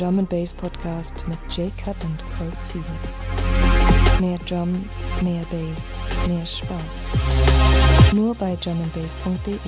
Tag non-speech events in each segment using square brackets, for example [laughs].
Drum and Bass Podcast mit J-Cut und Cold Seawoods. Mehr Drum, mehr Bass, mehr Spaß. Nur bei drumandbass.de.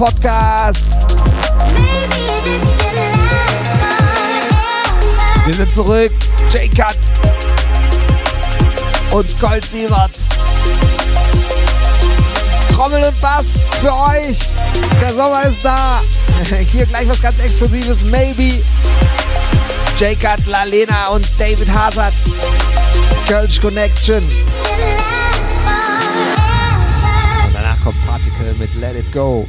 Podcast. Wir sind zurück. J-Cut und Colt Sieverts. Trommel und Bass für euch. Der Sommer ist da. [laughs] Hier gleich was ganz Exklusives. Maybe. J-Cut, Lalena und David Hazard. Kölsch Connection. Und danach kommt Particle mit Let It Go.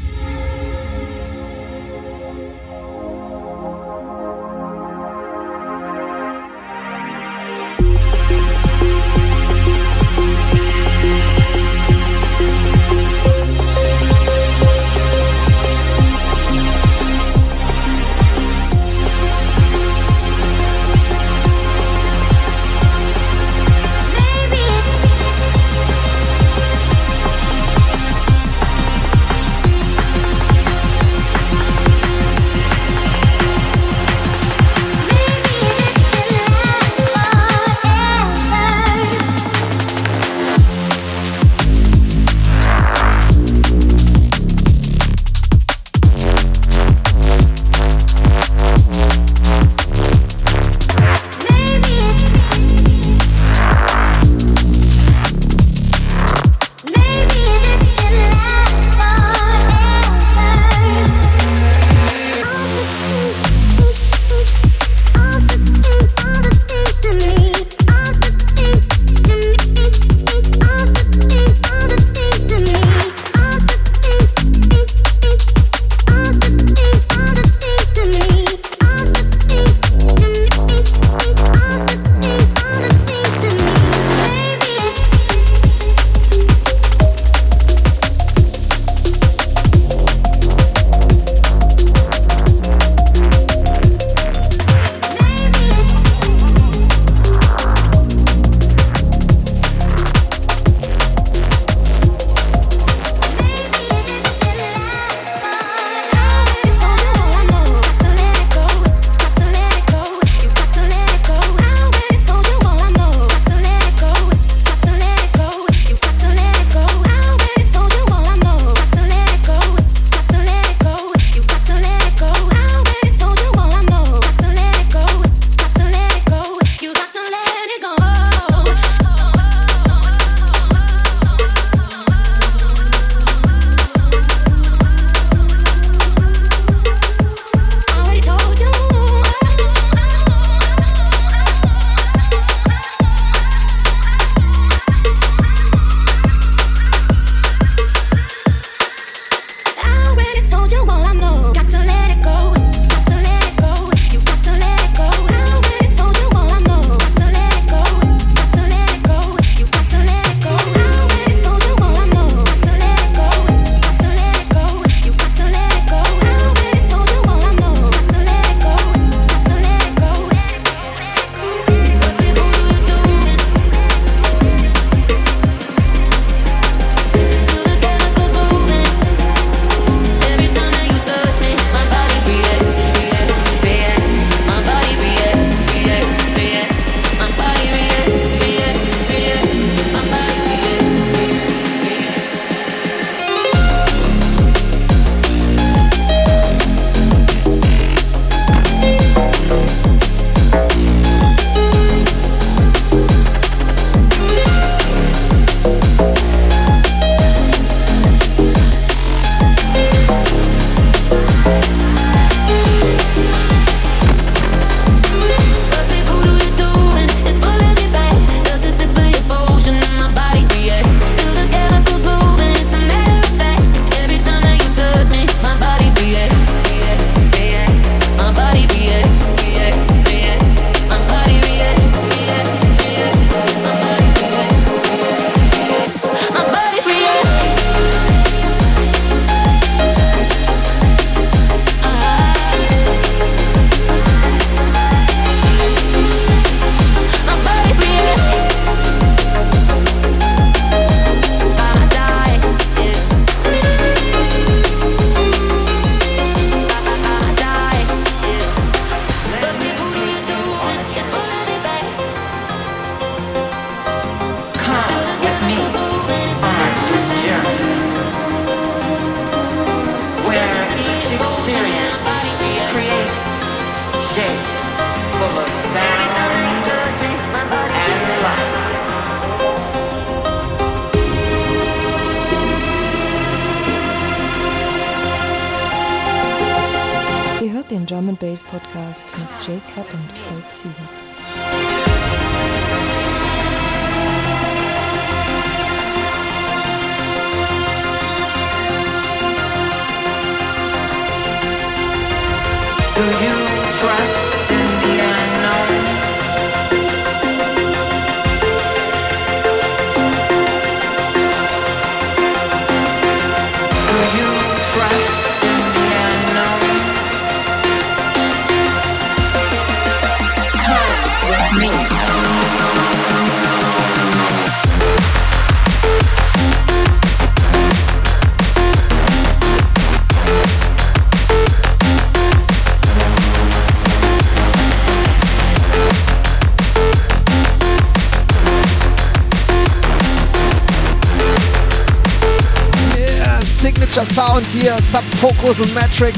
hier Subfocus und Metric.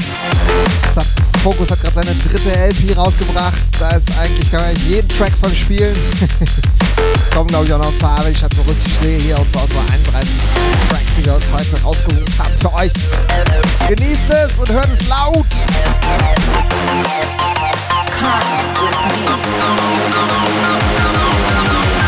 Subfocus hat gerade seine dritte LP rausgebracht. Da ist eigentlich, kann man jeden Track von spielen. [laughs] Kommen glaube ich auch noch ein paar, wenn ich das so richtig sehe hier und so also 31 Tracks, die wir uns heute rausgeholt haben für euch. Genießt es und hört es laut! Come with me.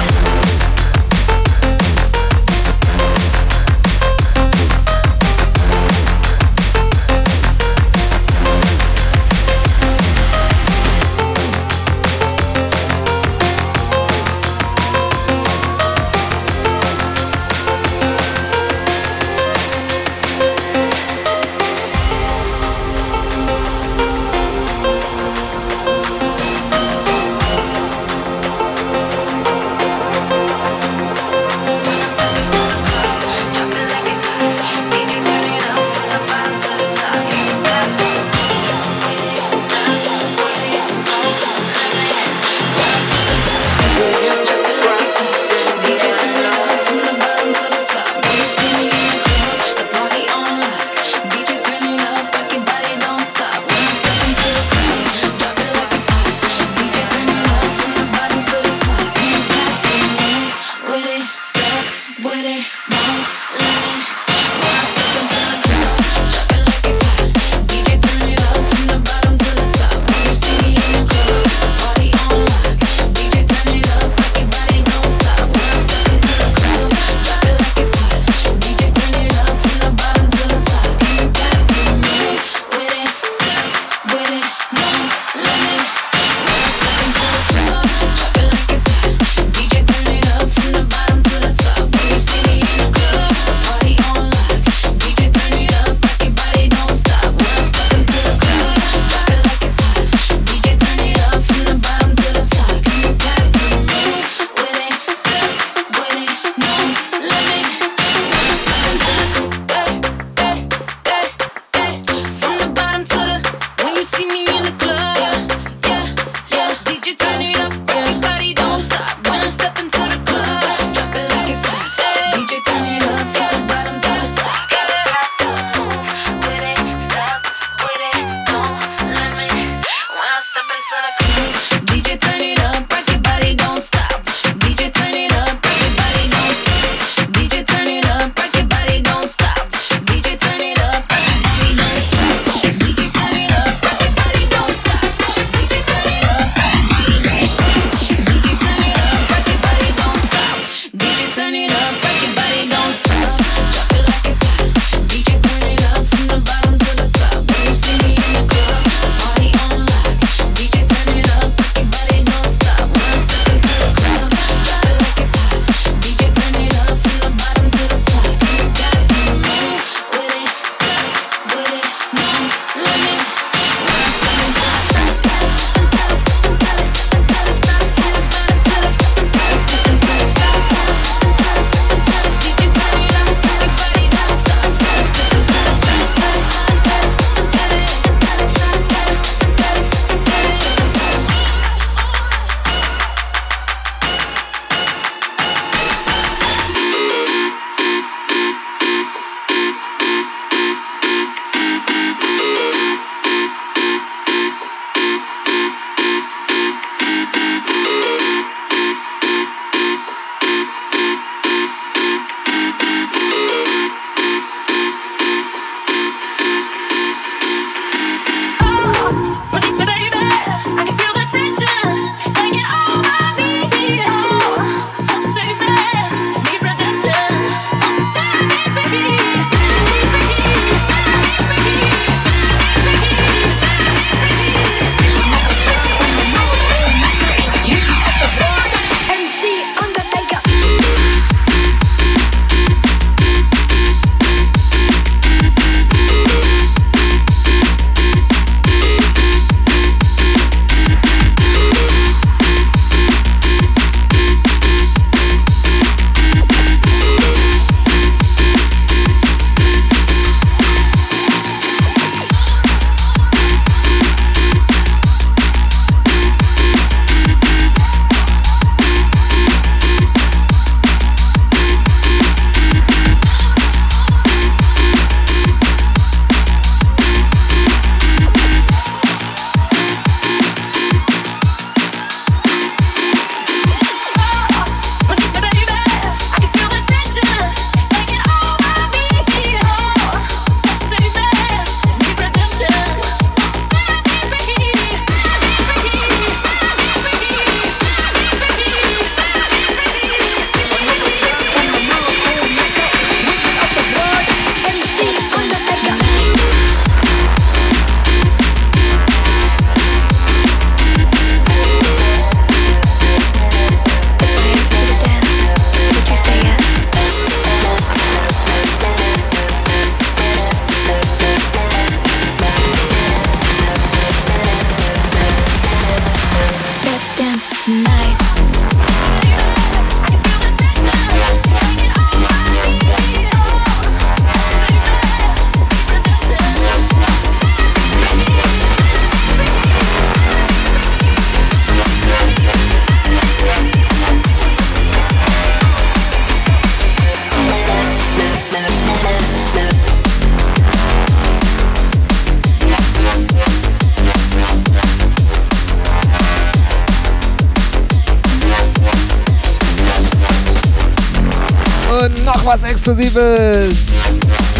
Exklusives.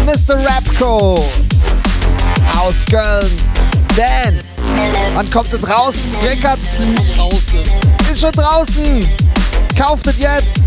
Mr. Rapco aus Köln. Dan, wann kommt es raus? Rickard ist schon draußen. Kauft es jetzt.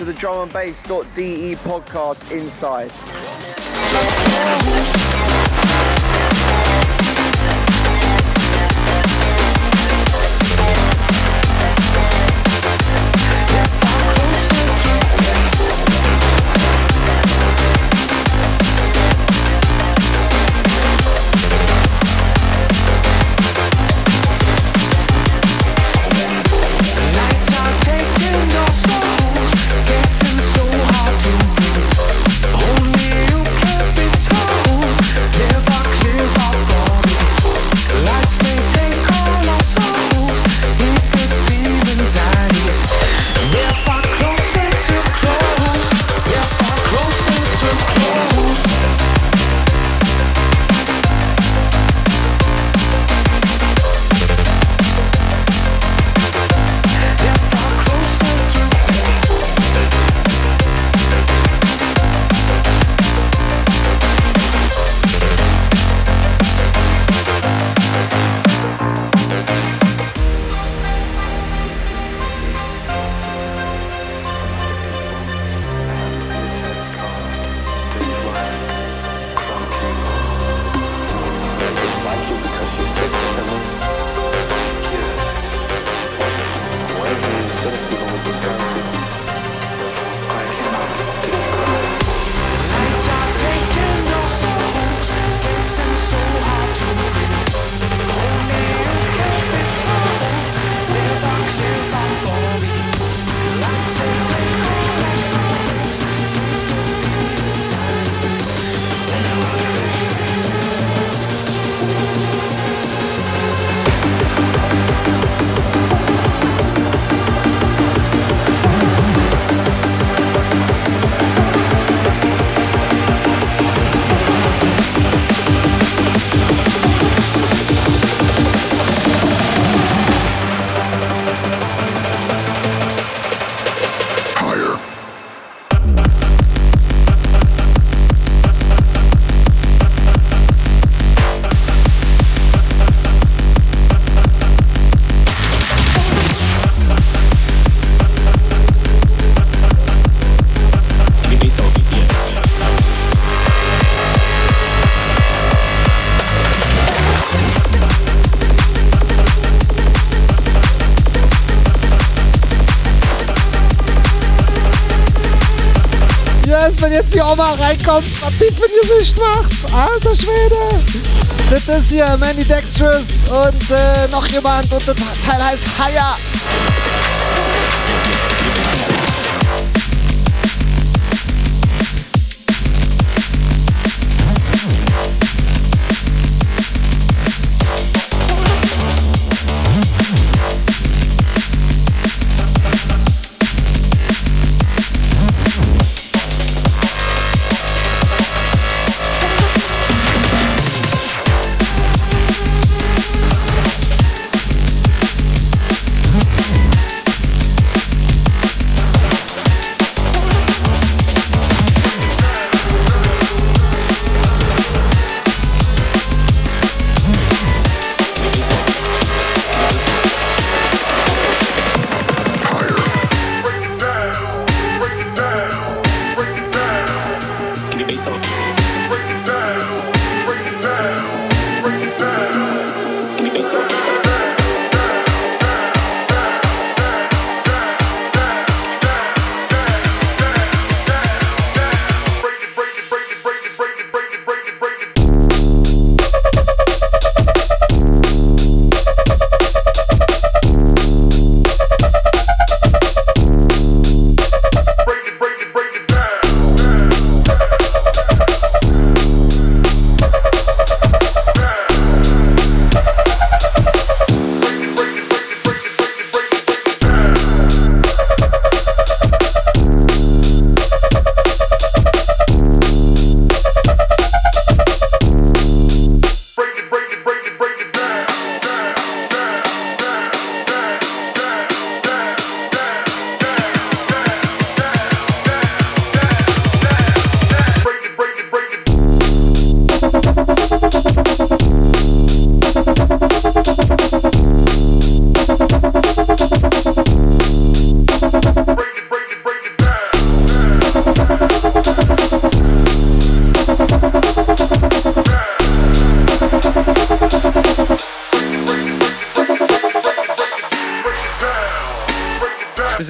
To the drumandbass.de podcast inside. Jetzt die Oma reinkommt, was die für Sicht macht. Alter Schwede. Das ist hier Mandy Dextrous und äh, noch jemand und das Teil heißt Haya.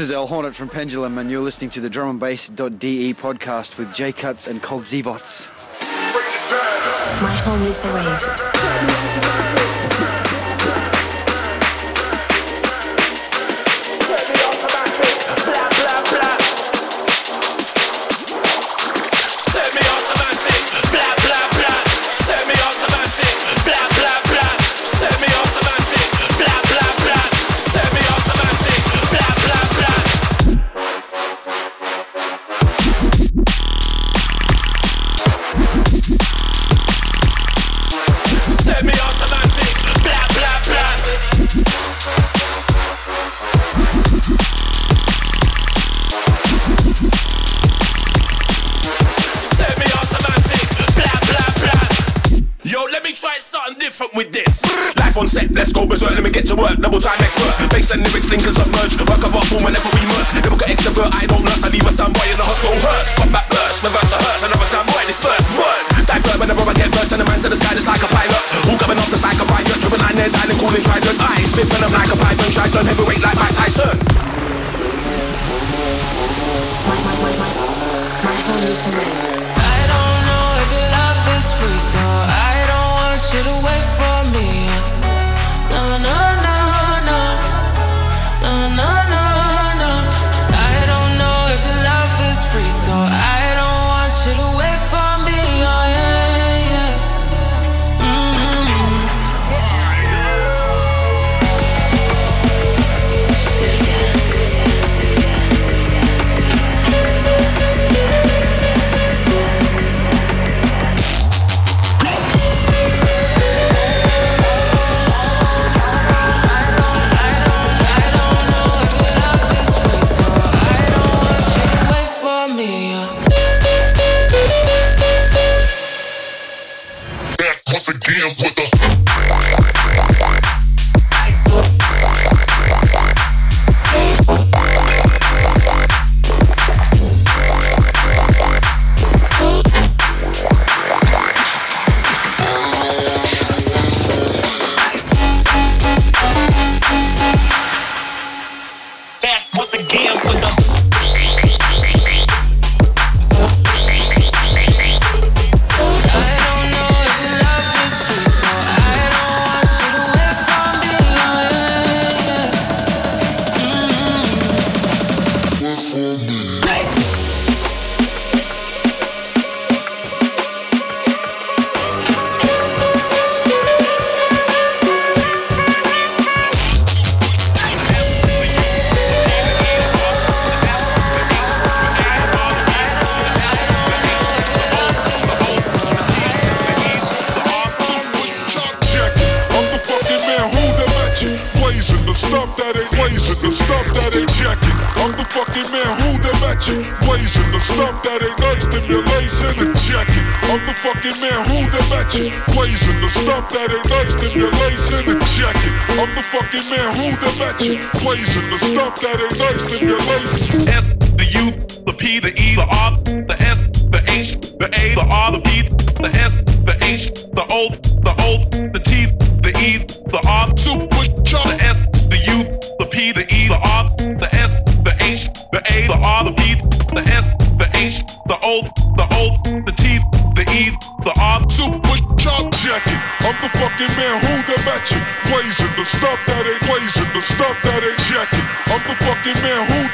is El Hornet from Pendulum, and you're listening to the Drum and Bass.de podcast with J Cuts and Cold Zevots. My home is the rave.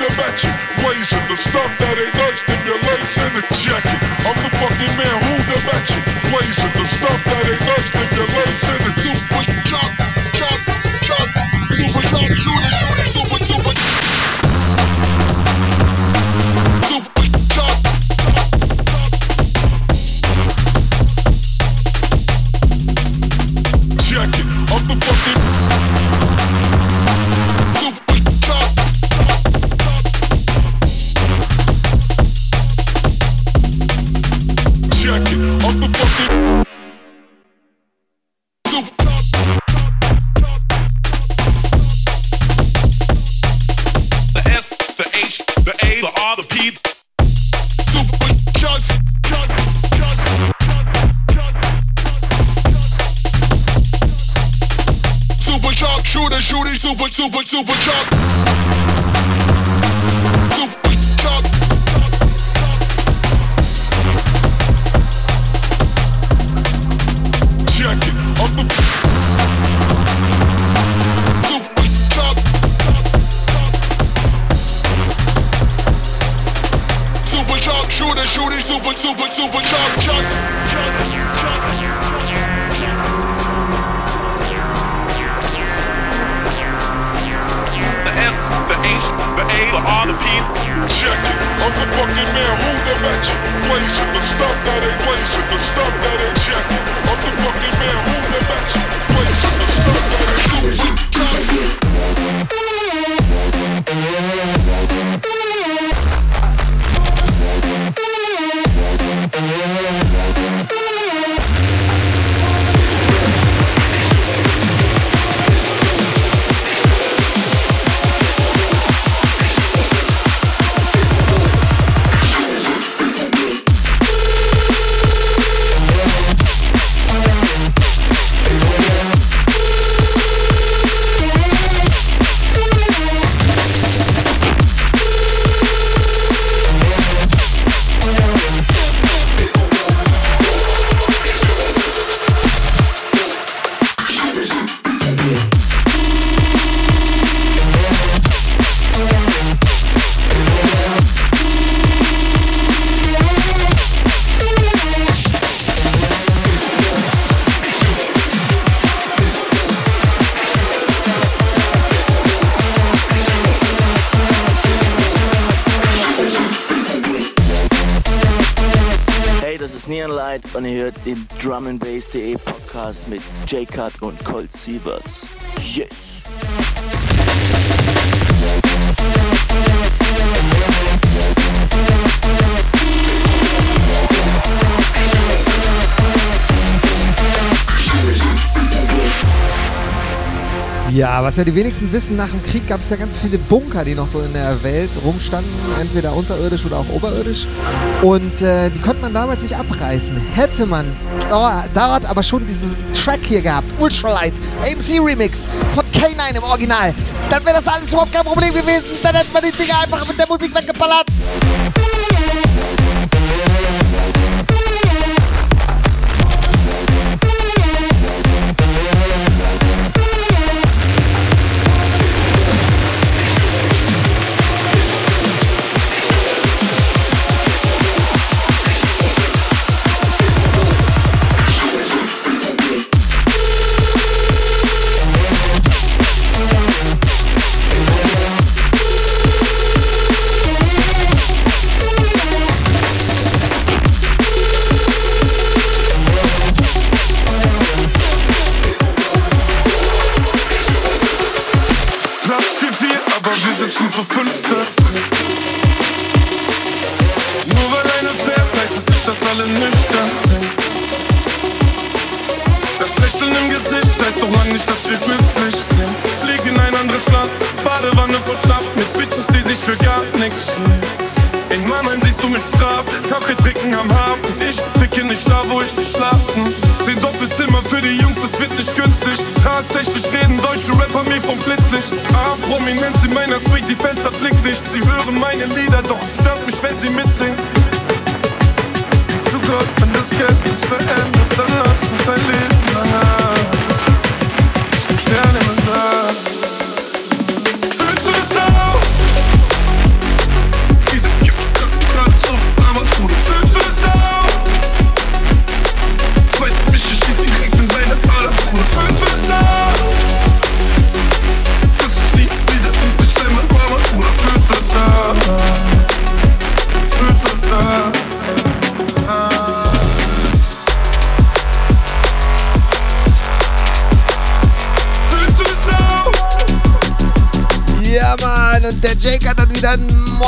The the stuff that ain't J-Cut und Colt Sieverts. Ja, was ja die wenigsten wissen, nach dem Krieg gab es ja ganz viele Bunker, die noch so in der Welt rumstanden, entweder unterirdisch oder auch oberirdisch. Und äh, die konnte man damals nicht abreißen. Hätte man oh, dort aber schon diesen Track hier gehabt, Ultralight, AMC Remix von K9 im Original, dann wäre das alles überhaupt kein Problem gewesen. Dann hätte man die Dinger einfach mit der Musik weggeballert. Platz 4-4, aber wir sitzen zu fünfte. Nur weil einer fährt, heißt es nicht, dass alle nüchtern sind. Das Lächeln im Gesicht heißt doch lang nicht, dass wir glücklich sind. Flieg in ein anderes Land, Badewanne voll Schlaf mit Bitches, die sich für gar nichts nehmen. In Mannheim siehst du mich brav, Kaffee trinken am Hafen. Ich ficke nicht da, wo ich nicht schlafen. Zehn Doppelzimmer für die Jungs, das wird nicht günstig. Tatsächlich reden deutsche Rapper mir vom Blitzlicht. Ah, prominent in meiner Suite, die Fenster blickdicht. Sie hören meine Lieder, doch es stört mich, wenn sie mitsingen. Zu Gott, wenn das Geld uns verändert, dann lass uns ein Leben lang haben. Ich Sterne im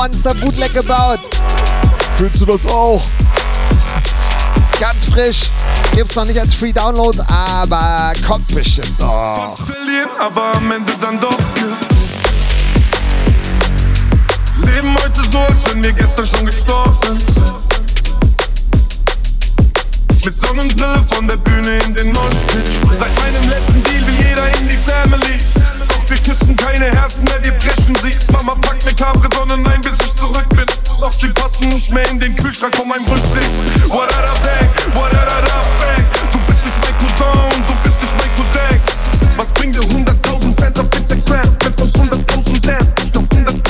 ein Monster-Bootleg gebaut. Fühlst du das auch? Ganz frisch. Gibt's noch nicht als Free Download, aber kommt bestimmt noch. Fast verlieren, aber am Ende dann doch. Leben heute so, als wenn wir gestern schon gestorben sind. Mit Sonnenbrille von der Bühne in den Moshpit Seit meinem letzten Deal will jeder in die Family wir küssen keine Herzen mehr, wir brechen sie Mama packt ne Cabre, sondern nein, bis ich zurück bin Doch sie passen nicht mehr in den Kühlschrank von meinem Rücksitz What bang, what bang Du bist nicht mein Cousin und du bist nicht mein Cousin Was bringt dir 100.000 Fans auf Instagram? Wenn von 100.000 lernen, ich glaub 100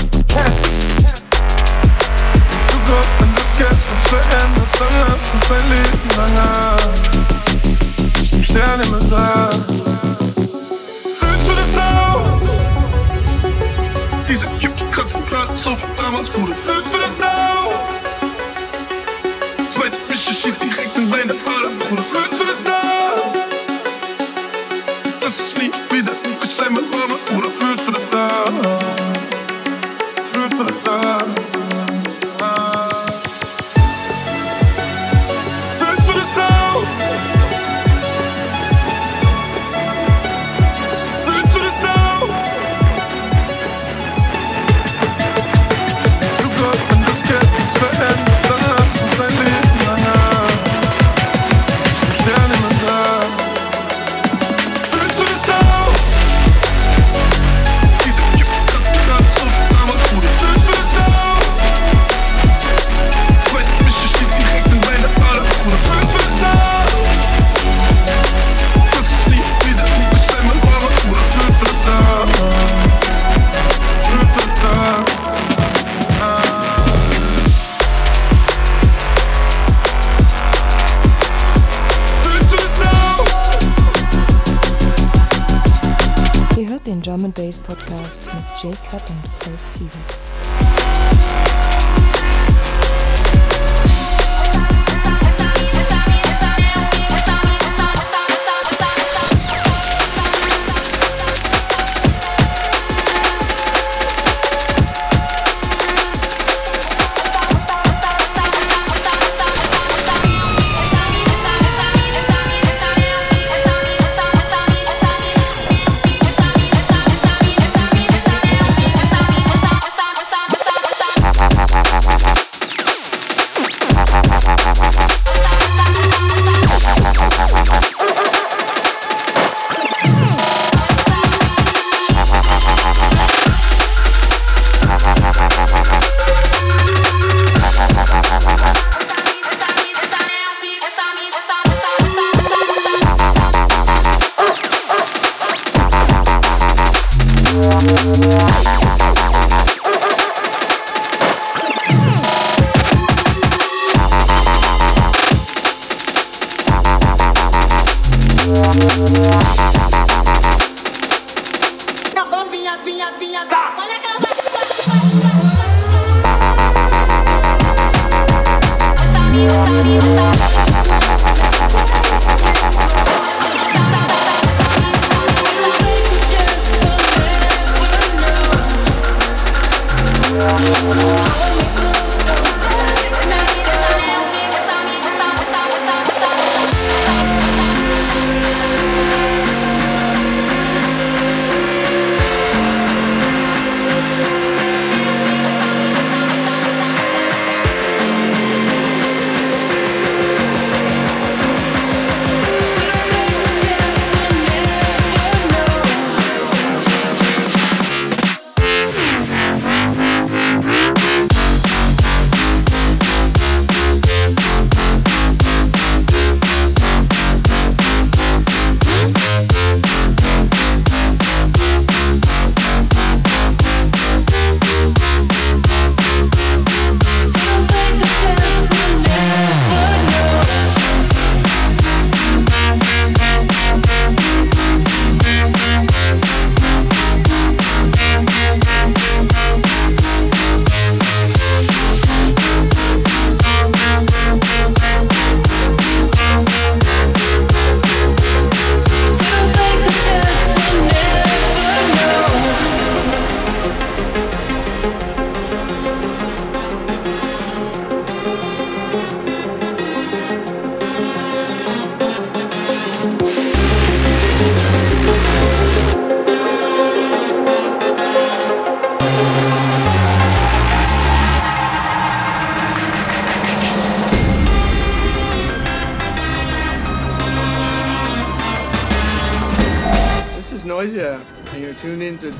zu Gott, wenn das Geld uns verändert, dann lass uns ein Leben lang haben. Ich bin Stern im Himmel. Kratzen gerade so damals gut. Fühlst du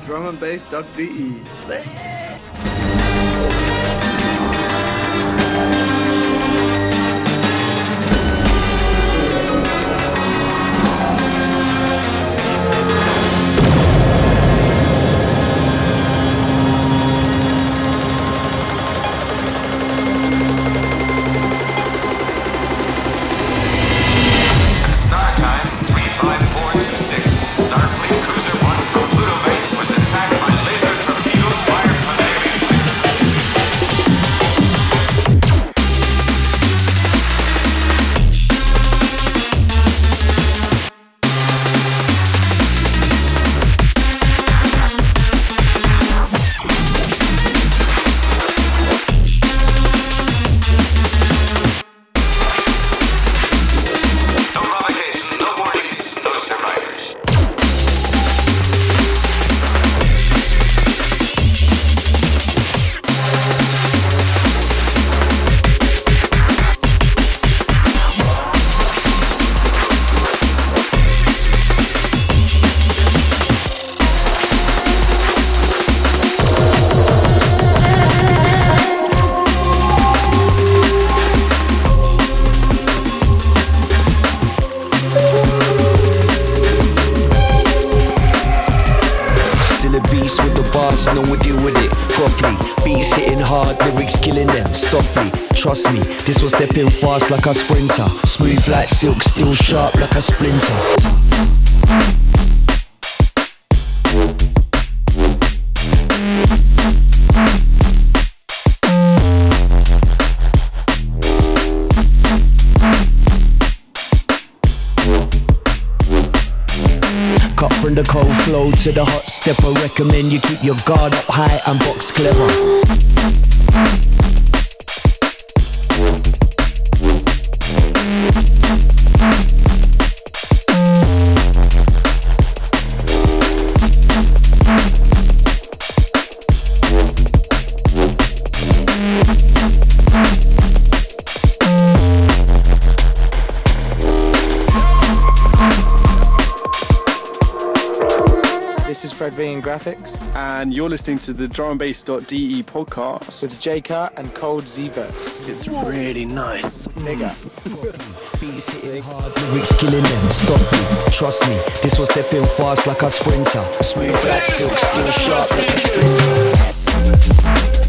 drumandbass.de. fast like a sprinter. Smooth like silk, still sharp like a splinter. Cut from the cold flow to the hot step. I recommend you keep your guard up high and box clever. Graphics And you're listening to the drumandbass.de podcast. with J Cut and Cold Zverts. It's really nice. Bigger. Beats hitting hard, lyrics killing them softly. Trust me, this was stepping fast like a sprinter. Smooth like silk, still sharp like a splinter.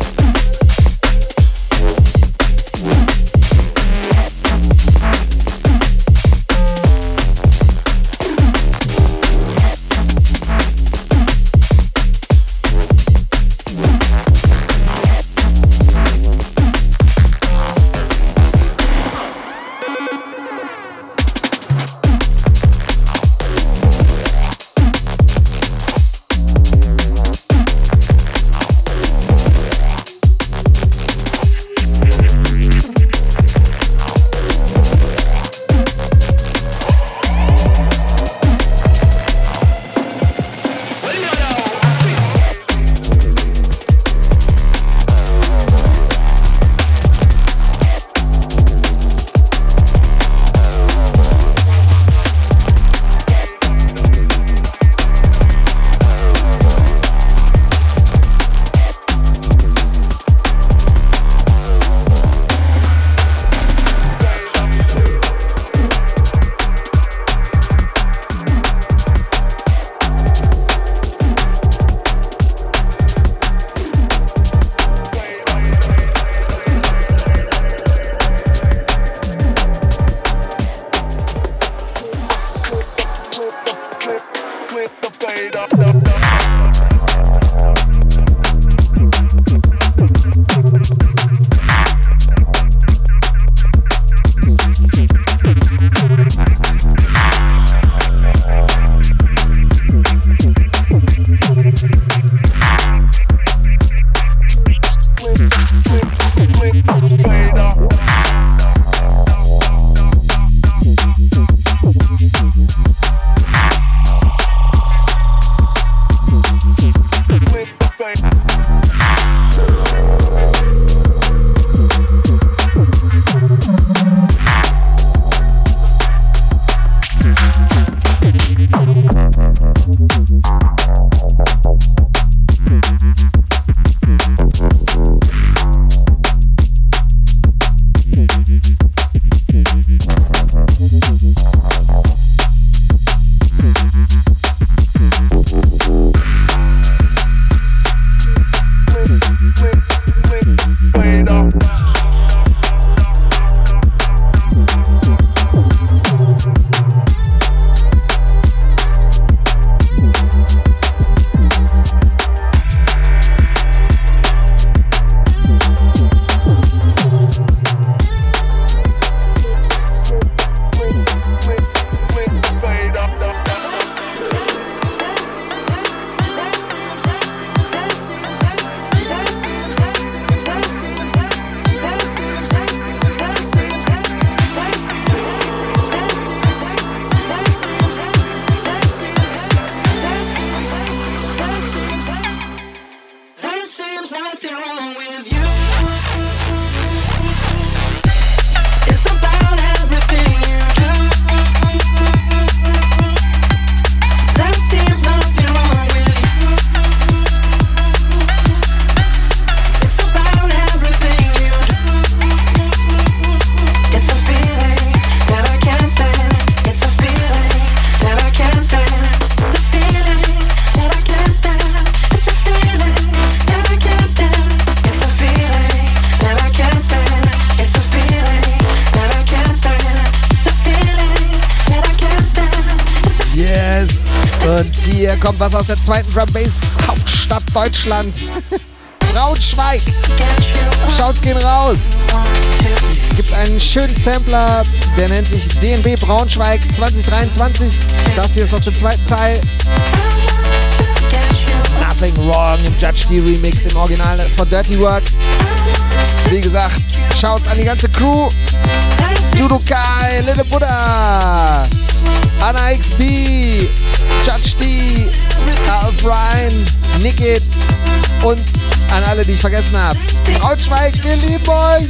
Zweiten Drum Bass Hauptstadt Deutschlands. [laughs] Braunschweig. Schaut's gehen raus. Es gibt einen schönen Sampler, der nennt sich DNB Braunschweig 2023. Das hier ist aus dem zweiten Teil. Nothing Wrong im Judge D Remix im Original von Dirty Work. Wie gesagt, schaut's an die ganze Crew. Judokai, Little Buddha, Anna XB, Judge D, Alf Ryan, Nickit und an alle, die ich vergessen habe. Braunschweig, wir lieben euch!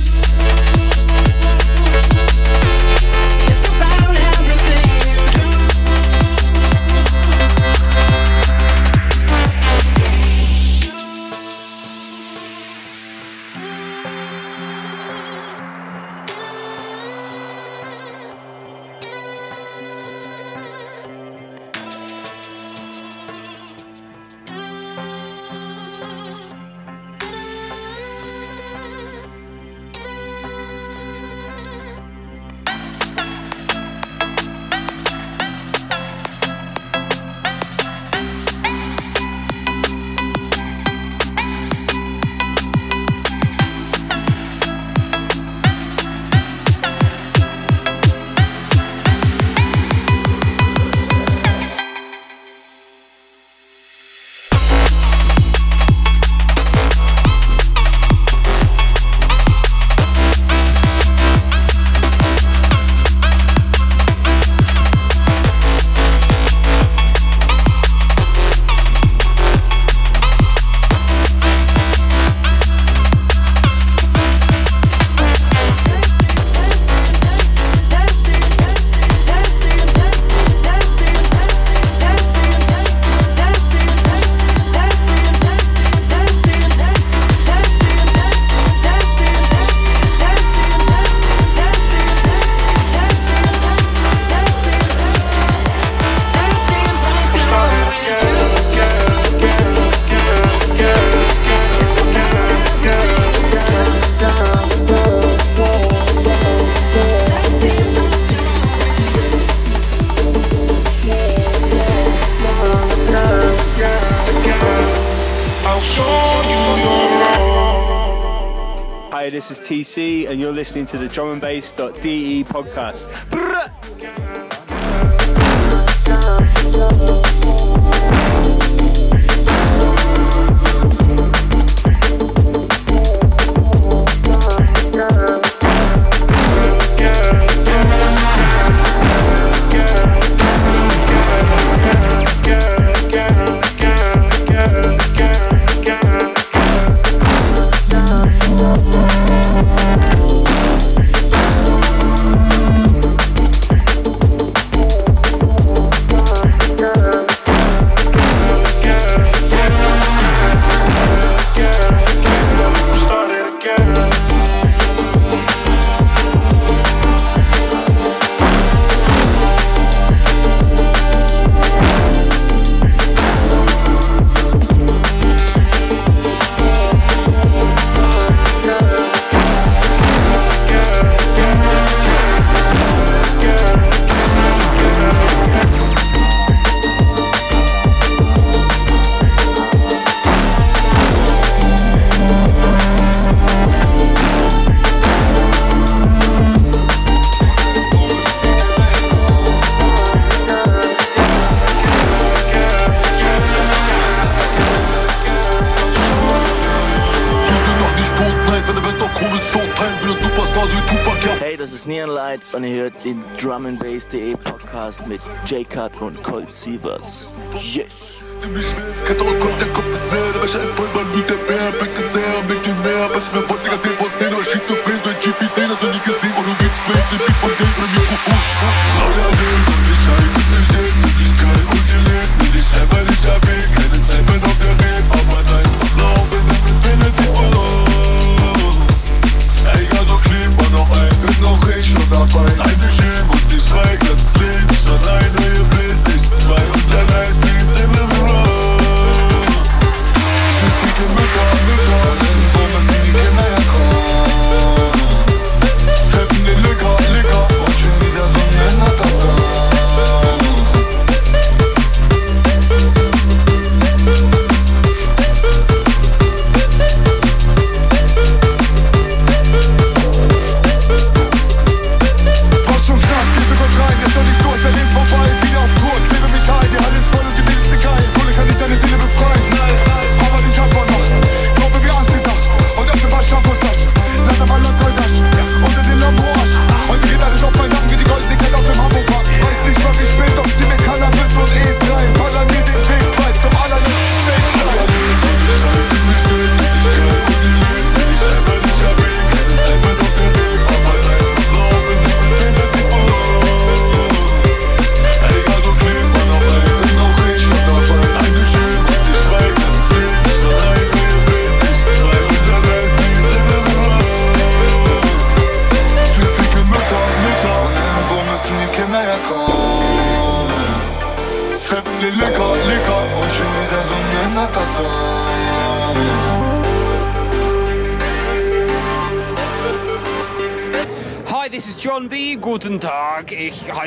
Listening to the drumandbass.de podcast.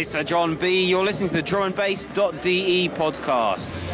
Hi, Sir John B. You're listening to the Drum and Bass.de podcast.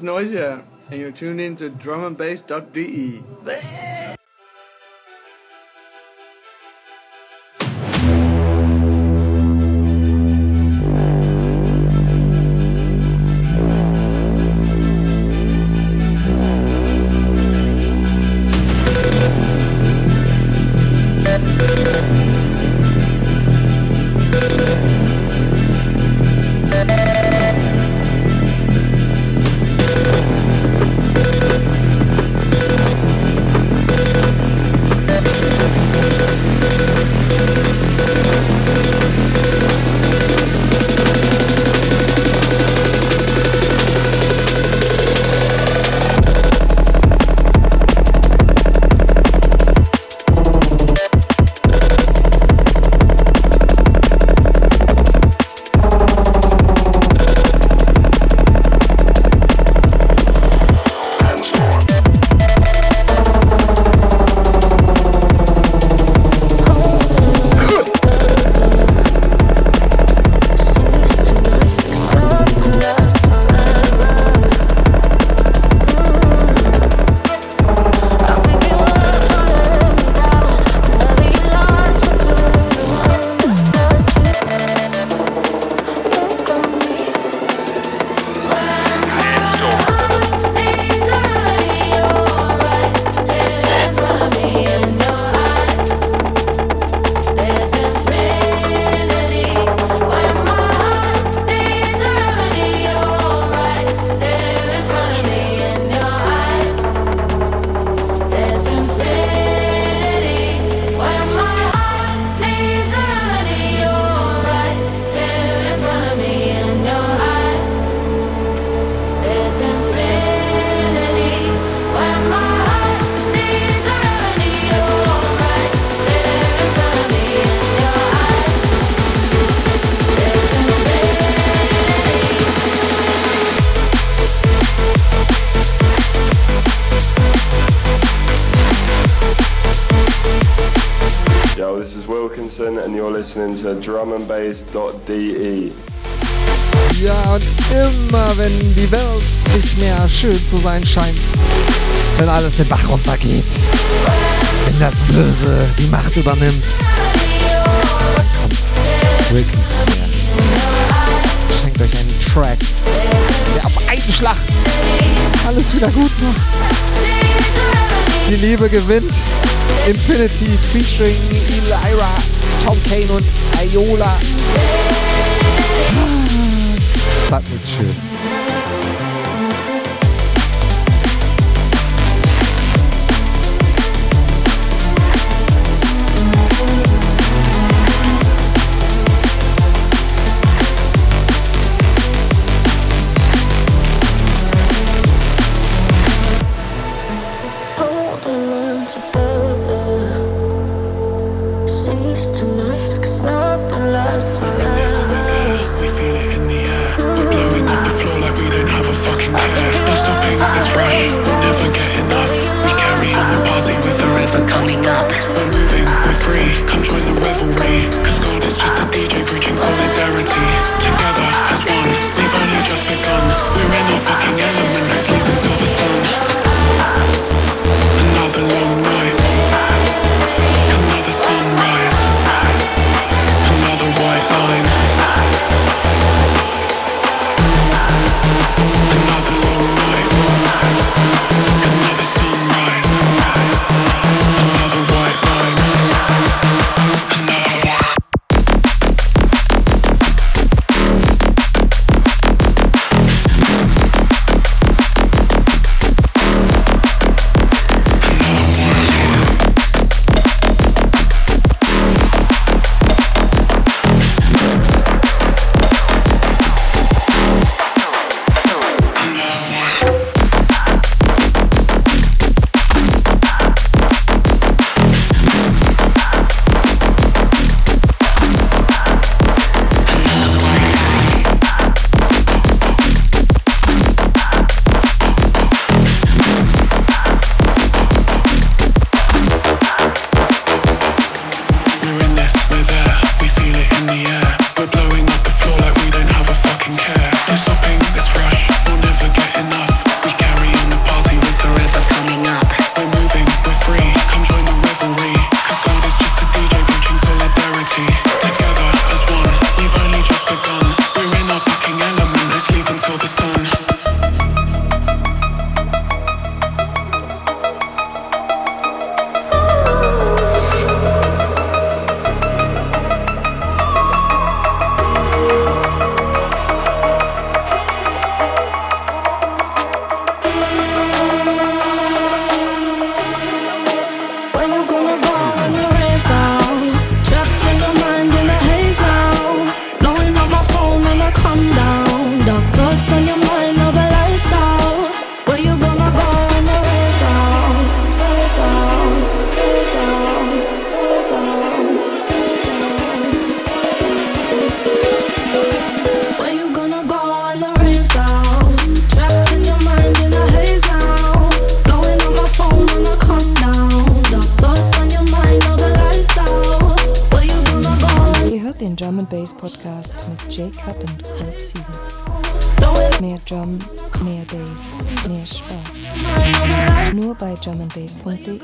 is Noisia, and you're tuned in to drumandbass.de. Ja, und immer wenn die Welt nicht mehr schön zu sein scheint, wenn alles den Bach runtergeht, wenn das Böse die Macht übernimmt, kommt Wilkins Schenkt euch einen Track, der auf einen Schlag alles wieder gut macht. Die Liebe gewinnt. Infinity featuring Elira Tom Kane und Ayola. Das wird schön. Podcast mit Jacob und Kurt Sievitz. Mehr Drum, mehr Bass, mehr Spaß. Nur bei drumandbass.de.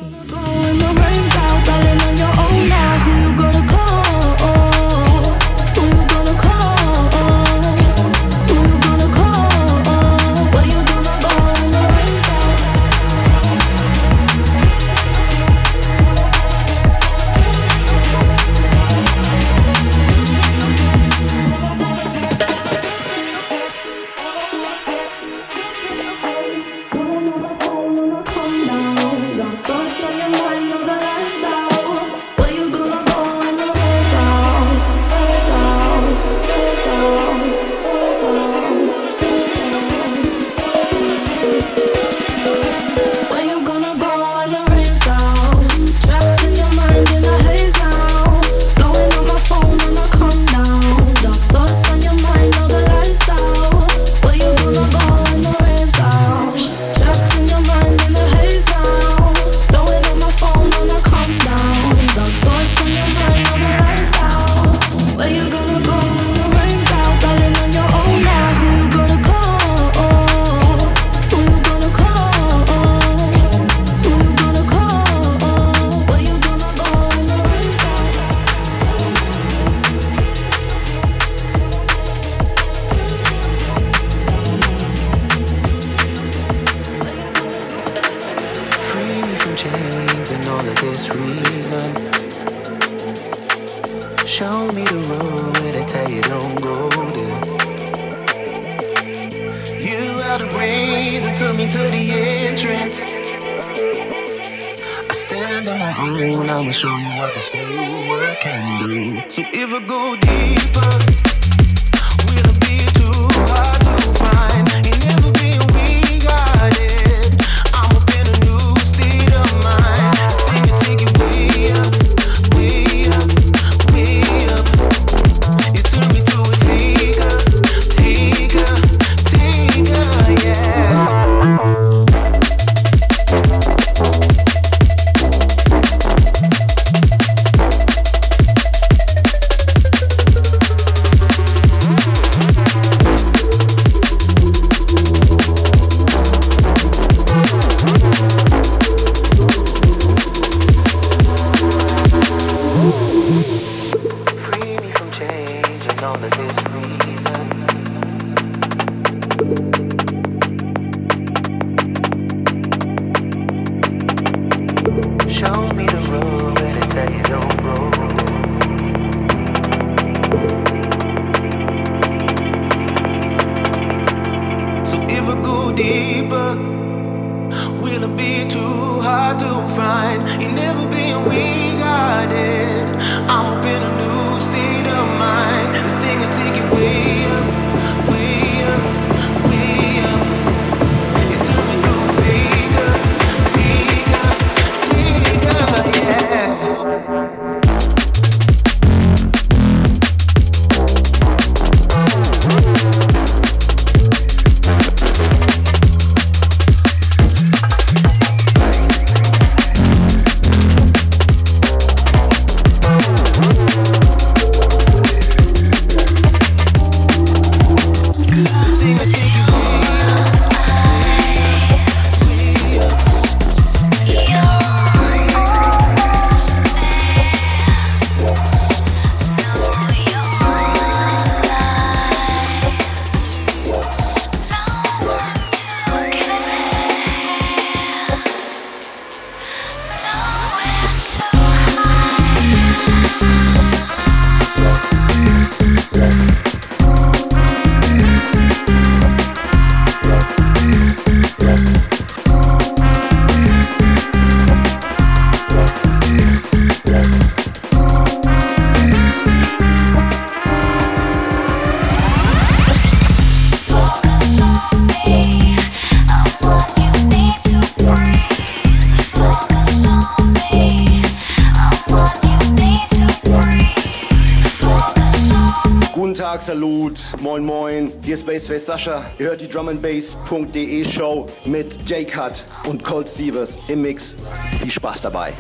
Moin Moin, hier ist Bassface Sascha. Ihr hört die drumandbass.de Show mit J-Cut und Cold Stevens im Mix. Viel Spaß dabei.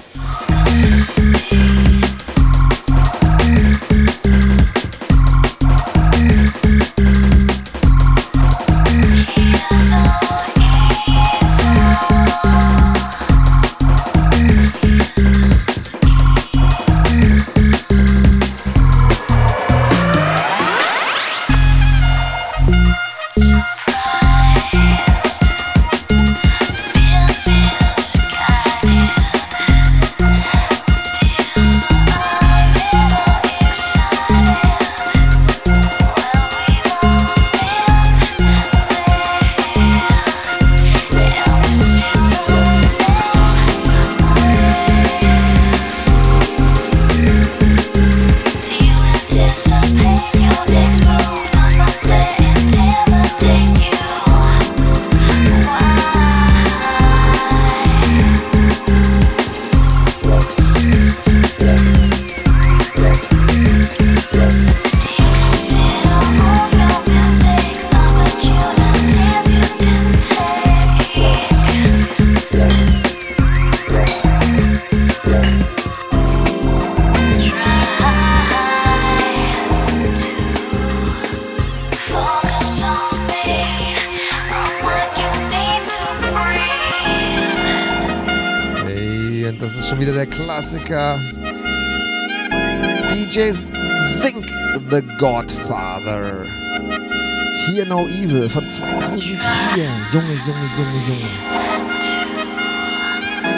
schon wieder der Klassiker. DJs Zink the Godfather. Here No Evil von 2004. Junge, Junge, Junge, Junge.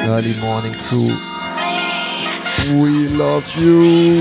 Early Morning Crew. We love you.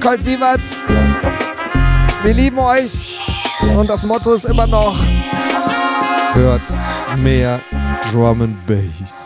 Colt Sieverts. Wir lieben euch. Und das Motto ist immer noch: Hört mehr Drum and Bass.